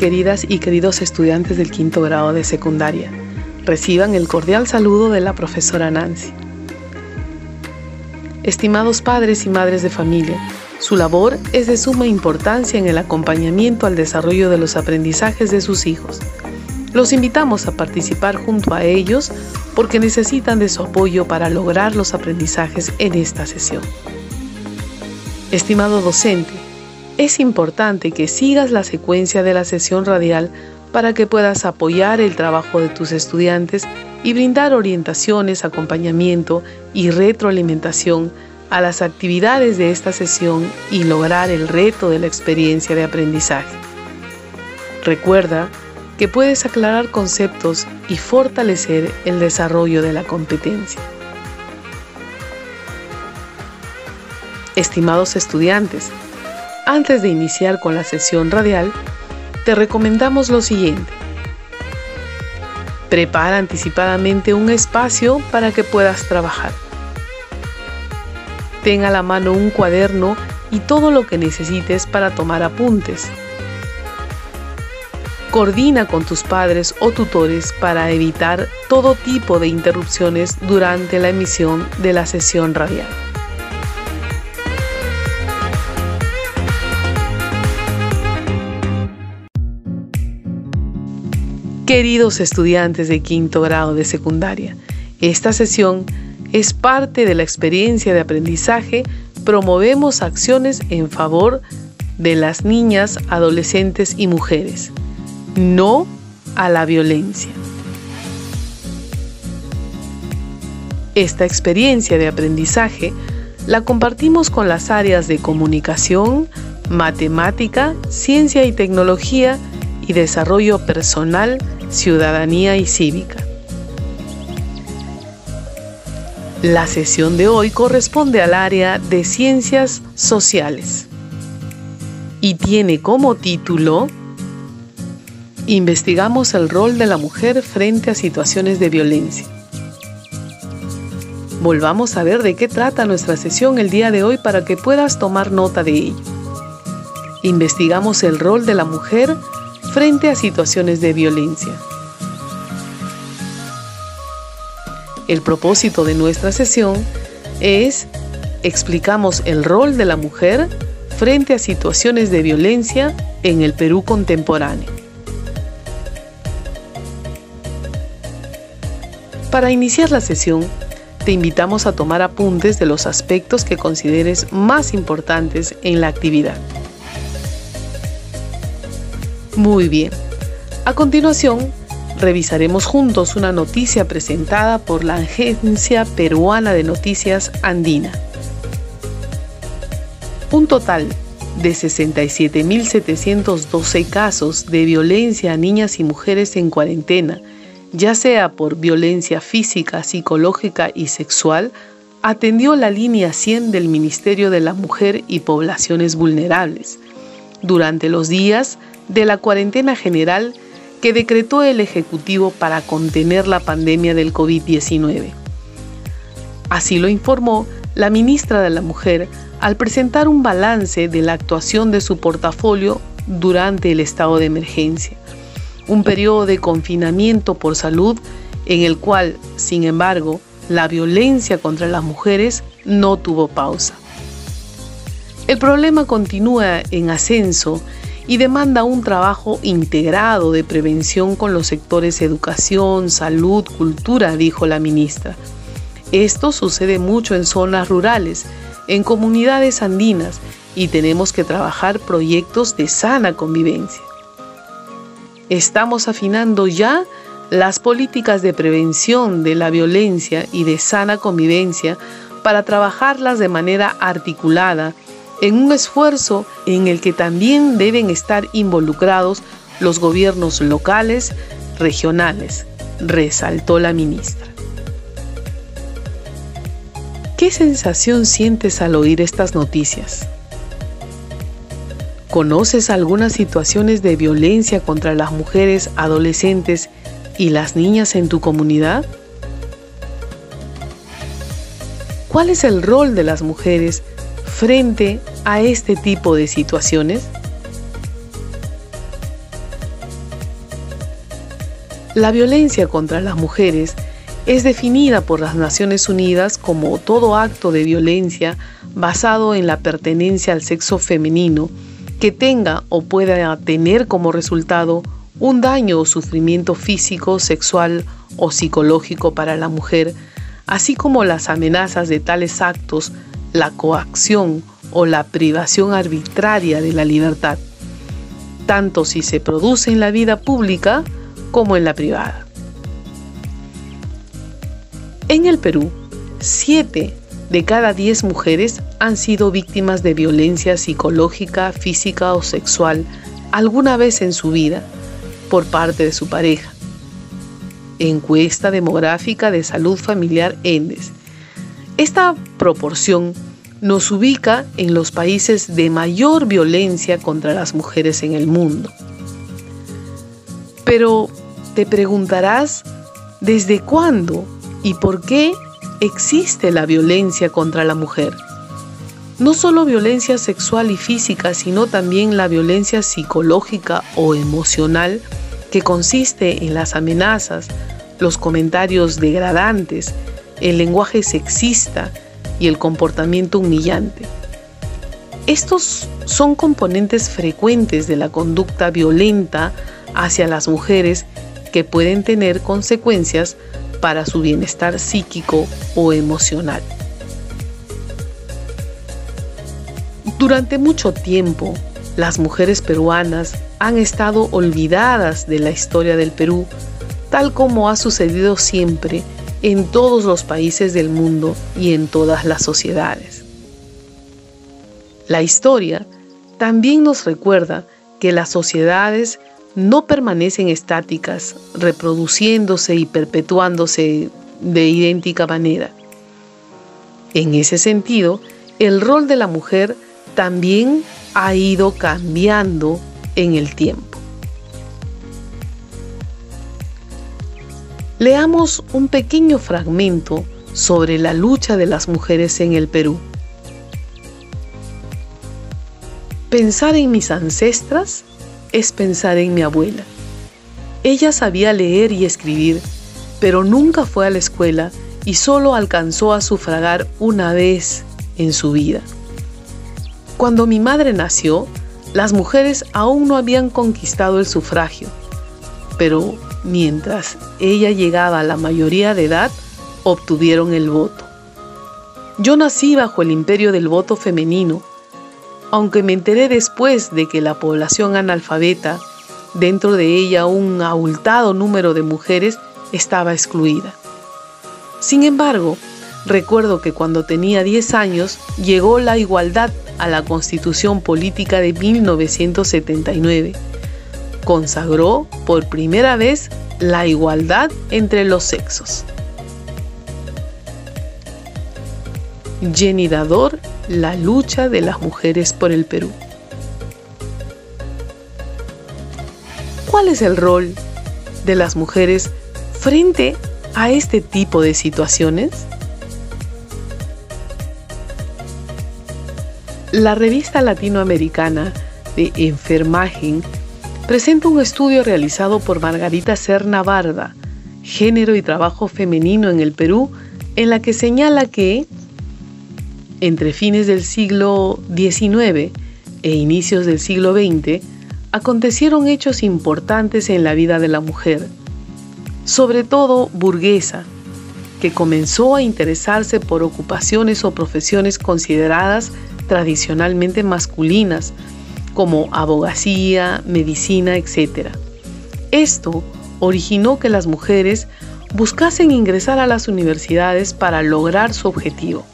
queridas y queridos estudiantes del quinto grado de secundaria. Reciban el cordial saludo de la profesora Nancy. Estimados padres y madres de familia, su labor es de suma importancia en el acompañamiento al desarrollo de los aprendizajes de sus hijos. Los invitamos a participar junto a ellos porque necesitan de su apoyo para lograr los aprendizajes en esta sesión. Estimado docente, es importante que sigas la secuencia de la sesión radial para que puedas apoyar el trabajo de tus estudiantes y brindar orientaciones, acompañamiento y retroalimentación a las actividades de esta sesión y lograr el reto de la experiencia de aprendizaje. Recuerda que puedes aclarar conceptos y fortalecer el desarrollo de la competencia. Estimados estudiantes, antes de iniciar con la sesión radial, te recomendamos lo siguiente. Prepara anticipadamente un espacio para que puedas trabajar. Ten a la mano un cuaderno y todo lo que necesites para tomar apuntes. Coordina con tus padres o tutores para evitar todo tipo de interrupciones durante la emisión de la sesión radial. Queridos estudiantes de quinto grado de secundaria, esta sesión es parte de la experiencia de aprendizaje. Promovemos acciones en favor de las niñas, adolescentes y mujeres, no a la violencia. Esta experiencia de aprendizaje la compartimos con las áreas de comunicación, matemática, ciencia y tecnología y desarrollo personal ciudadanía y cívica. La sesión de hoy corresponde al área de ciencias sociales y tiene como título Investigamos el rol de la mujer frente a situaciones de violencia. Volvamos a ver de qué trata nuestra sesión el día de hoy para que puedas tomar nota de ello. Investigamos el rol de la mujer frente a situaciones de violencia. El propósito de nuestra sesión es explicamos el rol de la mujer frente a situaciones de violencia en el Perú contemporáneo. Para iniciar la sesión, te invitamos a tomar apuntes de los aspectos que consideres más importantes en la actividad. Muy bien. A continuación, revisaremos juntos una noticia presentada por la Agencia Peruana de Noticias Andina. Un total de 67.712 casos de violencia a niñas y mujeres en cuarentena, ya sea por violencia física, psicológica y sexual, atendió la línea 100 del Ministerio de la Mujer y Poblaciones Vulnerables durante los días de la cuarentena general que decretó el Ejecutivo para contener la pandemia del COVID-19. Así lo informó la ministra de la Mujer al presentar un balance de la actuación de su portafolio durante el estado de emergencia, un periodo de confinamiento por salud en el cual, sin embargo, la violencia contra las mujeres no tuvo pausa. El problema continúa en ascenso y demanda un trabajo integrado de prevención con los sectores educación, salud, cultura, dijo la ministra. Esto sucede mucho en zonas rurales, en comunidades andinas, y tenemos que trabajar proyectos de sana convivencia. Estamos afinando ya las políticas de prevención de la violencia y de sana convivencia para trabajarlas de manera articulada en un esfuerzo en el que también deben estar involucrados los gobiernos locales, regionales, resaltó la ministra. ¿Qué sensación sientes al oír estas noticias? ¿Conoces algunas situaciones de violencia contra las mujeres, adolescentes y las niñas en tu comunidad? ¿Cuál es el rol de las mujeres frente a este tipo de situaciones? La violencia contra las mujeres es definida por las Naciones Unidas como todo acto de violencia basado en la pertenencia al sexo femenino que tenga o pueda tener como resultado un daño o sufrimiento físico, sexual o psicológico para la mujer, así como las amenazas de tales actos, la coacción o la privación arbitraria de la libertad, tanto si se produce en la vida pública como en la privada. En el Perú, 7 de cada 10 mujeres han sido víctimas de violencia psicológica, física o sexual alguna vez en su vida por parte de su pareja. Encuesta demográfica de salud familiar ENDES. Esta proporción nos ubica en los países de mayor violencia contra las mujeres en el mundo. Pero te preguntarás, ¿desde cuándo y por qué existe la violencia contra la mujer? No solo violencia sexual y física, sino también la violencia psicológica o emocional que consiste en las amenazas, los comentarios degradantes, el lenguaje sexista y el comportamiento humillante. Estos son componentes frecuentes de la conducta violenta hacia las mujeres que pueden tener consecuencias para su bienestar psíquico o emocional. Durante mucho tiempo, las mujeres peruanas han estado olvidadas de la historia del Perú, tal como ha sucedido siempre en todos los países del mundo y en todas las sociedades. La historia también nos recuerda que las sociedades no permanecen estáticas, reproduciéndose y perpetuándose de idéntica manera. En ese sentido, el rol de la mujer también ha ido cambiando en el tiempo. Leamos un pequeño fragmento sobre la lucha de las mujeres en el Perú. Pensar en mis ancestras es pensar en mi abuela. Ella sabía leer y escribir, pero nunca fue a la escuela y solo alcanzó a sufragar una vez en su vida. Cuando mi madre nació, las mujeres aún no habían conquistado el sufragio, pero mientras ella llegaba a la mayoría de edad, obtuvieron el voto. Yo nací bajo el imperio del voto femenino aunque me enteré después de que la población analfabeta, dentro de ella un abultado número de mujeres, estaba excluida. Sin embargo, recuerdo que cuando tenía 10 años llegó la igualdad a la Constitución Política de 1979. Consagró por primera vez la igualdad entre los sexos. Jenny Dador la lucha de las mujeres por el Perú. ¿Cuál es el rol de las mujeres frente a este tipo de situaciones? La revista latinoamericana de Enfermagen presenta un estudio realizado por Margarita Serna Barda, Género y Trabajo Femenino en el Perú, en la que señala que entre fines del siglo XIX e inicios del siglo XX, acontecieron hechos importantes en la vida de la mujer, sobre todo burguesa, que comenzó a interesarse por ocupaciones o profesiones consideradas tradicionalmente masculinas, como abogacía, medicina, etc. Esto originó que las mujeres buscasen ingresar a las universidades para lograr su objetivo.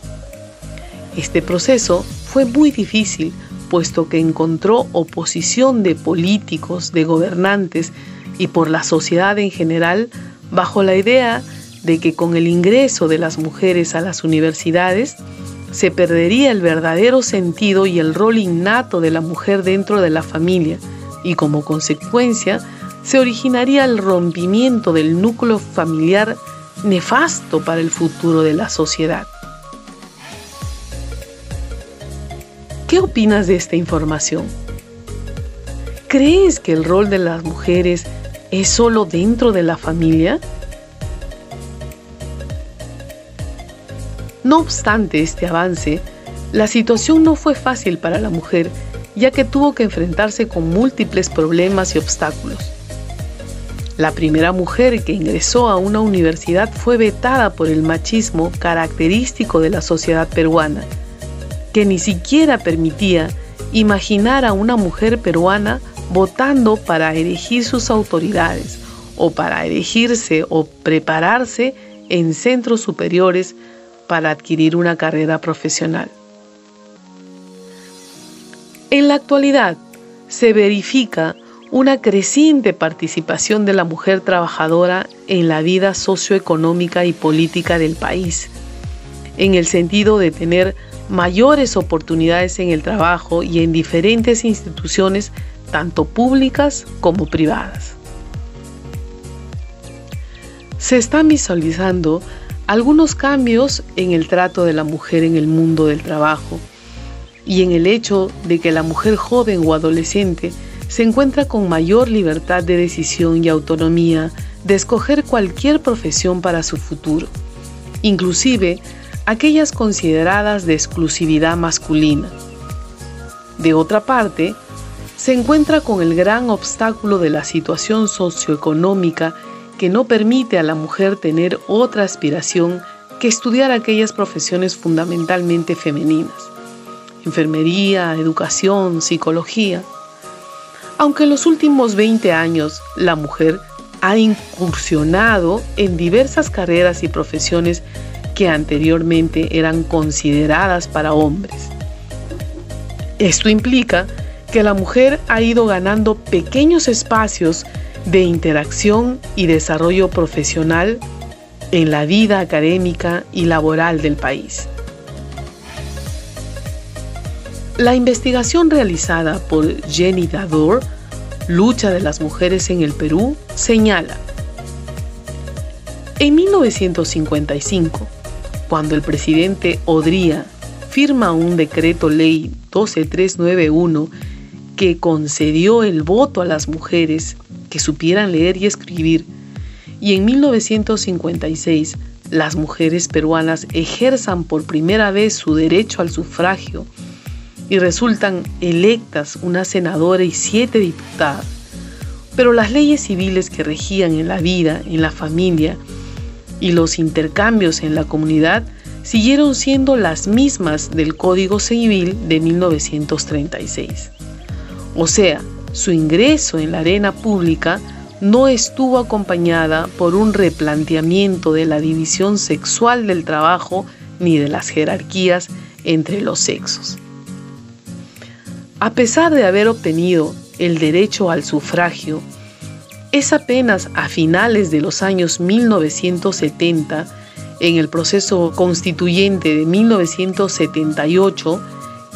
Este proceso fue muy difícil puesto que encontró oposición de políticos, de gobernantes y por la sociedad en general bajo la idea de que con el ingreso de las mujeres a las universidades se perdería el verdadero sentido y el rol innato de la mujer dentro de la familia y como consecuencia se originaría el rompimiento del núcleo familiar nefasto para el futuro de la sociedad. ¿Qué opinas de esta información? ¿Crees que el rol de las mujeres es solo dentro de la familia? No obstante este avance, la situación no fue fácil para la mujer, ya que tuvo que enfrentarse con múltiples problemas y obstáculos. La primera mujer que ingresó a una universidad fue vetada por el machismo característico de la sociedad peruana, que ni siquiera permitía imaginar a una mujer peruana votando para elegir sus autoridades o para elegirse o prepararse en centros superiores para adquirir una carrera profesional. En la actualidad se verifica una creciente participación de la mujer trabajadora en la vida socioeconómica y política del país, en el sentido de tener mayores oportunidades en el trabajo y en diferentes instituciones tanto públicas como privadas. Se están visualizando algunos cambios en el trato de la mujer en el mundo del trabajo y en el hecho de que la mujer joven o adolescente se encuentra con mayor libertad de decisión y autonomía de escoger cualquier profesión para su futuro, inclusive aquellas consideradas de exclusividad masculina. De otra parte, se encuentra con el gran obstáculo de la situación socioeconómica que no permite a la mujer tener otra aspiración que estudiar aquellas profesiones fundamentalmente femeninas, enfermería, educación, psicología. Aunque en los últimos 20 años la mujer ha incursionado en diversas carreras y profesiones que anteriormente eran consideradas para hombres. Esto implica que la mujer ha ido ganando pequeños espacios de interacción y desarrollo profesional en la vida académica y laboral del país. La investigación realizada por Jenny Dador, Lucha de las Mujeres en el Perú, señala, en 1955, cuando el presidente Odría firma un decreto ley 12391 que concedió el voto a las mujeres que supieran leer y escribir, y en 1956 las mujeres peruanas ejerzan por primera vez su derecho al sufragio y resultan electas una senadora y siete diputadas. Pero las leyes civiles que regían en la vida, en la familia y los intercambios en la comunidad siguieron siendo las mismas del Código Civil de 1936. O sea, su ingreso en la arena pública no estuvo acompañada por un replanteamiento de la división sexual del trabajo ni de las jerarquías entre los sexos. A pesar de haber obtenido el derecho al sufragio, es apenas a finales de los años 1970, en el proceso constituyente de 1978,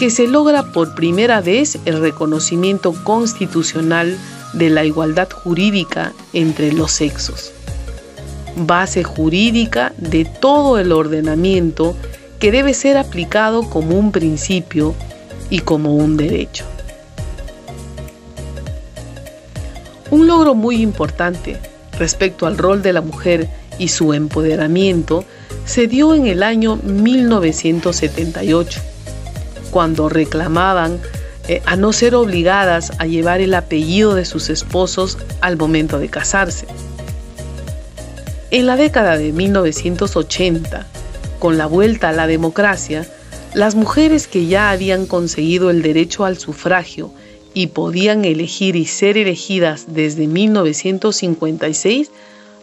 que se logra por primera vez el reconocimiento constitucional de la igualdad jurídica entre los sexos, base jurídica de todo el ordenamiento que debe ser aplicado como un principio y como un derecho. Un logro muy importante respecto al rol de la mujer y su empoderamiento se dio en el año 1978 cuando reclamaban eh, a no ser obligadas a llevar el apellido de sus esposos al momento de casarse. En la década de 1980, con la vuelta a la democracia, las mujeres que ya habían conseguido el derecho al sufragio y podían elegir y ser elegidas desde 1956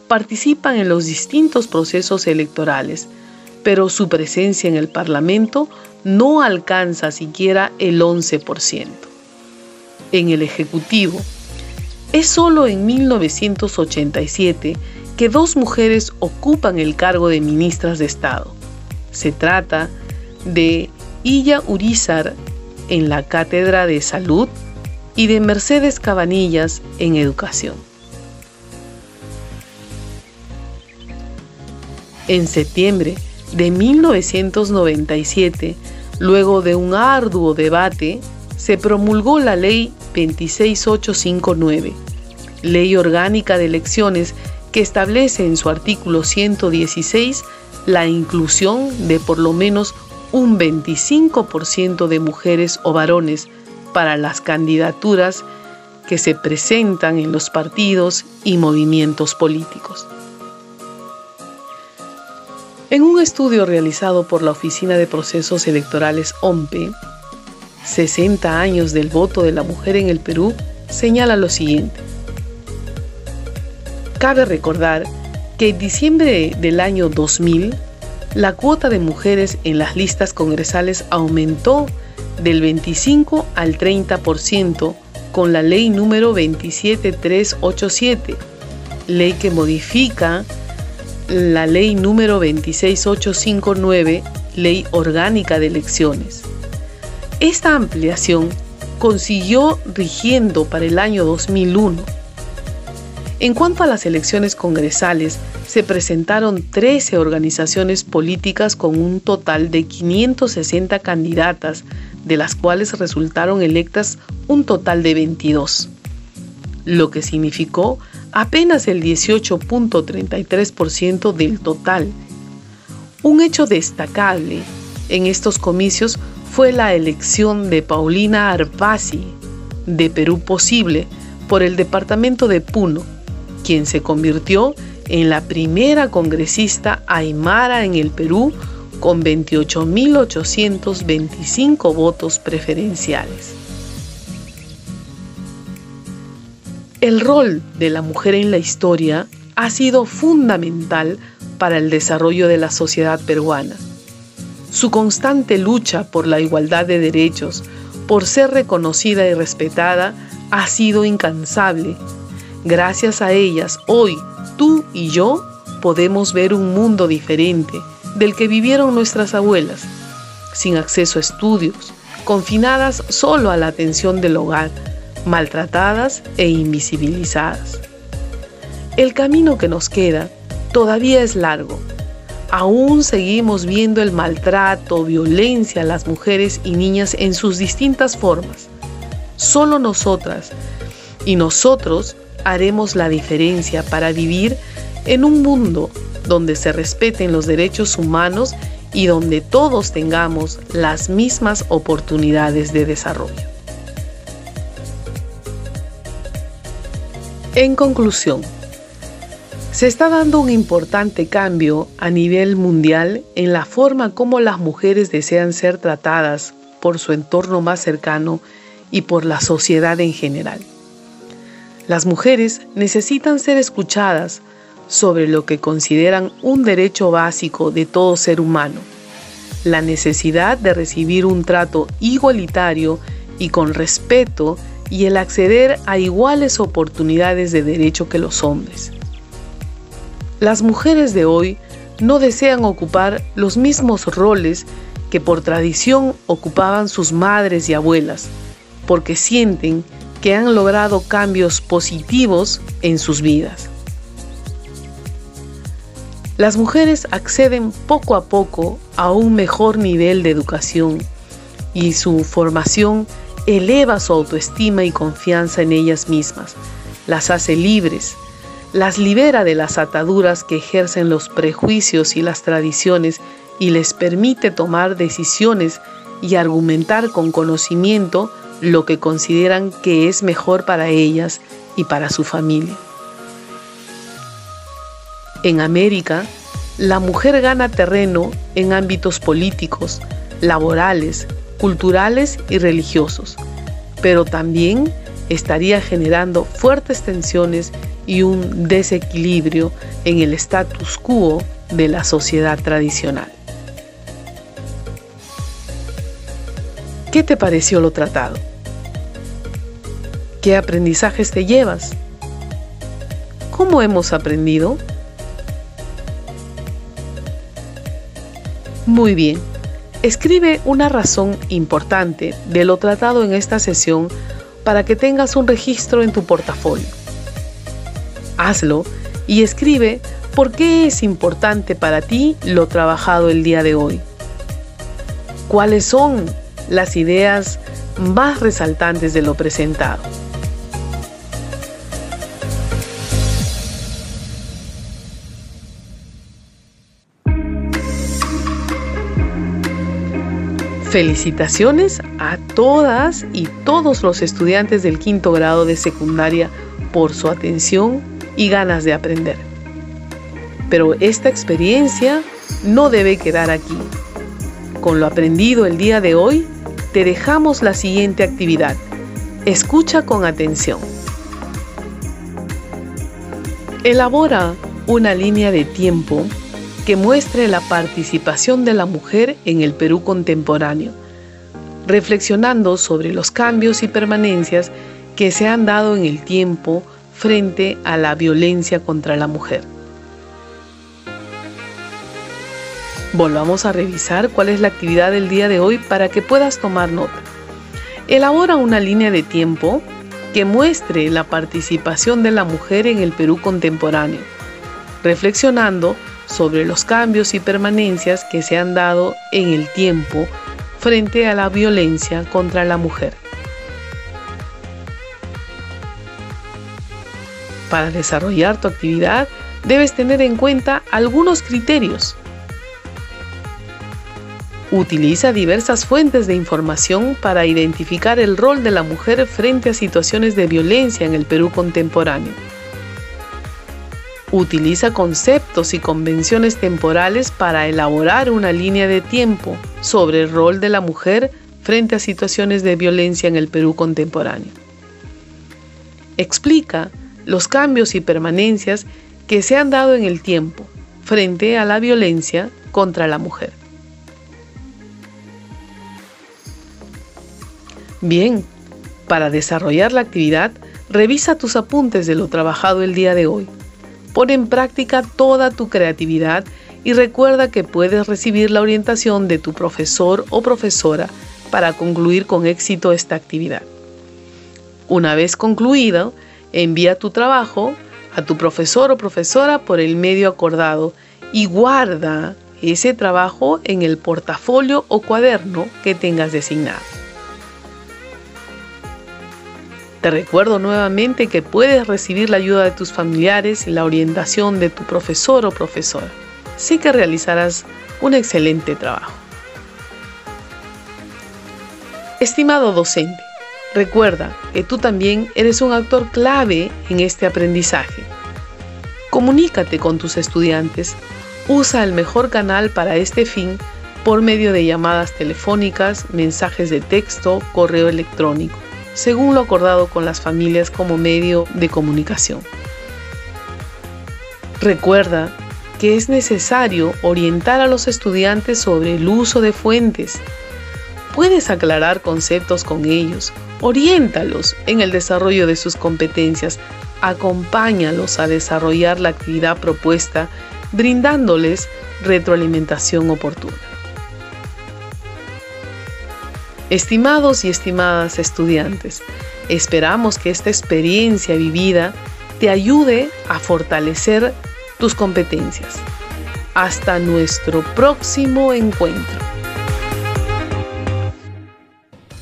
participan en los distintos procesos electorales, pero su presencia en el Parlamento no alcanza siquiera el 11%. En el Ejecutivo, es solo en 1987 que dos mujeres ocupan el cargo de ministras de Estado. Se trata de Illa Urizar en la Cátedra de Salud y de Mercedes Cabanillas en Educación. En septiembre de 1997, luego de un arduo debate, se promulgó la Ley 26859, Ley Orgánica de Elecciones que establece en su artículo 116 la inclusión de por lo menos un 25% de mujeres o varones para las candidaturas que se presentan en los partidos y movimientos políticos. En un estudio realizado por la Oficina de Procesos Electorales OMPE, 60 años del voto de la mujer en el Perú, señala lo siguiente. Cabe recordar que en diciembre del año 2000, la cuota de mujeres en las listas congresales aumentó del 25 al 30% con la ley número 27387, ley que modifica la ley número 26859, ley orgánica de elecciones. Esta ampliación consiguió rigiendo para el año 2001. En cuanto a las elecciones congresales, se presentaron 13 organizaciones políticas con un total de 560 candidatas, de las cuales resultaron electas un total de 22, lo que significó apenas el 18.33% del total. Un hecho destacable en estos comicios fue la elección de Paulina Arpasi, de Perú Posible, por el departamento de Puno, quien se convirtió en la primera congresista aymara en el Perú con 28.825 votos preferenciales. El rol de la mujer en la historia ha sido fundamental para el desarrollo de la sociedad peruana. Su constante lucha por la igualdad de derechos, por ser reconocida y respetada, ha sido incansable. Gracias a ellas, hoy tú y yo podemos ver un mundo diferente del que vivieron nuestras abuelas, sin acceso a estudios, confinadas solo a la atención del hogar, maltratadas e invisibilizadas. El camino que nos queda todavía es largo. Aún seguimos viendo el maltrato, violencia a las mujeres y niñas en sus distintas formas. Solo nosotras y nosotros haremos la diferencia para vivir en un mundo donde se respeten los derechos humanos y donde todos tengamos las mismas oportunidades de desarrollo. En conclusión, se está dando un importante cambio a nivel mundial en la forma como las mujeres desean ser tratadas por su entorno más cercano y por la sociedad en general. Las mujeres necesitan ser escuchadas sobre lo que consideran un derecho básico de todo ser humano, la necesidad de recibir un trato igualitario y con respeto y el acceder a iguales oportunidades de derecho que los hombres. Las mujeres de hoy no desean ocupar los mismos roles que por tradición ocupaban sus madres y abuelas, porque sienten que han logrado cambios positivos en sus vidas. Las mujeres acceden poco a poco a un mejor nivel de educación y su formación eleva su autoestima y confianza en ellas mismas, las hace libres, las libera de las ataduras que ejercen los prejuicios y las tradiciones y les permite tomar decisiones y argumentar con conocimiento lo que consideran que es mejor para ellas y para su familia. En América, la mujer gana terreno en ámbitos políticos, laborales, culturales y religiosos, pero también estaría generando fuertes tensiones y un desequilibrio en el status quo de la sociedad tradicional. ¿Qué te pareció lo tratado? ¿Qué aprendizajes te llevas? ¿Cómo hemos aprendido? Muy bien. Escribe una razón importante de lo tratado en esta sesión para que tengas un registro en tu portafolio. Hazlo y escribe por qué es importante para ti lo trabajado el día de hoy. ¿Cuáles son las ideas más resaltantes de lo presentado? Felicitaciones a todas y todos los estudiantes del quinto grado de secundaria por su atención y ganas de aprender. Pero esta experiencia no debe quedar aquí. Con lo aprendido el día de hoy, te dejamos la siguiente actividad. Escucha con atención. Elabora una línea de tiempo que muestre la participación de la mujer en el Perú contemporáneo, reflexionando sobre los cambios y permanencias que se han dado en el tiempo frente a la violencia contra la mujer. Volvamos a revisar cuál es la actividad del día de hoy para que puedas tomar nota. Elabora una línea de tiempo que muestre la participación de la mujer en el Perú contemporáneo, reflexionando sobre los cambios y permanencias que se han dado en el tiempo frente a la violencia contra la mujer. Para desarrollar tu actividad debes tener en cuenta algunos criterios. Utiliza diversas fuentes de información para identificar el rol de la mujer frente a situaciones de violencia en el Perú contemporáneo. Utiliza conceptos y convenciones temporales para elaborar una línea de tiempo sobre el rol de la mujer frente a situaciones de violencia en el Perú contemporáneo. Explica los cambios y permanencias que se han dado en el tiempo frente a la violencia contra la mujer. Bien, para desarrollar la actividad, revisa tus apuntes de lo trabajado el día de hoy Pon en práctica toda tu creatividad y recuerda que puedes recibir la orientación de tu profesor o profesora para concluir con éxito esta actividad. Una vez concluido, envía tu trabajo a tu profesor o profesora por el medio acordado y guarda ese trabajo en el portafolio o cuaderno que tengas designado. Te recuerdo nuevamente que puedes recibir la ayuda de tus familiares y la orientación de tu profesor o profesora. Sé que realizarás un excelente trabajo. Estimado docente, recuerda que tú también eres un actor clave en este aprendizaje. Comunícate con tus estudiantes. Usa el mejor canal para este fin por medio de llamadas telefónicas, mensajes de texto, correo electrónico según lo acordado con las familias como medio de comunicación. Recuerda que es necesario orientar a los estudiantes sobre el uso de fuentes. Puedes aclarar conceptos con ellos, oriéntalos en el desarrollo de sus competencias, acompáñalos a desarrollar la actividad propuesta, brindándoles retroalimentación oportuna. Estimados y estimadas estudiantes, esperamos que esta experiencia vivida te ayude a fortalecer tus competencias. Hasta nuestro próximo encuentro.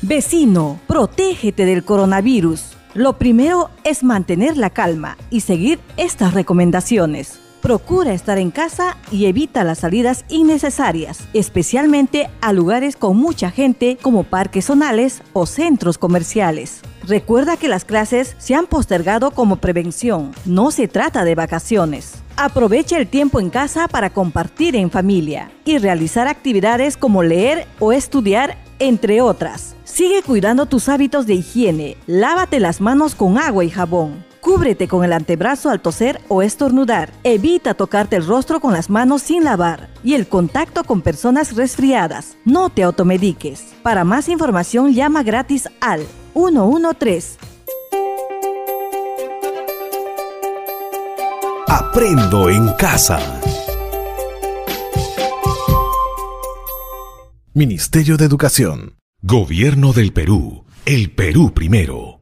Vecino, protégete del coronavirus. Lo primero es mantener la calma y seguir estas recomendaciones. Procura estar en casa y evita las salidas innecesarias, especialmente a lugares con mucha gente como parques zonales o centros comerciales. Recuerda que las clases se han postergado como prevención, no se trata de vacaciones. Aprovecha el tiempo en casa para compartir en familia y realizar actividades como leer o estudiar, entre otras. Sigue cuidando tus hábitos de higiene, lávate las manos con agua y jabón Cúbrete con el antebrazo al toser o estornudar. Evita tocarte el rostro con las manos sin lavar y el contacto con personas resfriadas. No te automediques. Para más información llama gratis al 113. Aprendo en casa. Ministerio de Educación. Gobierno del Perú. El Perú primero.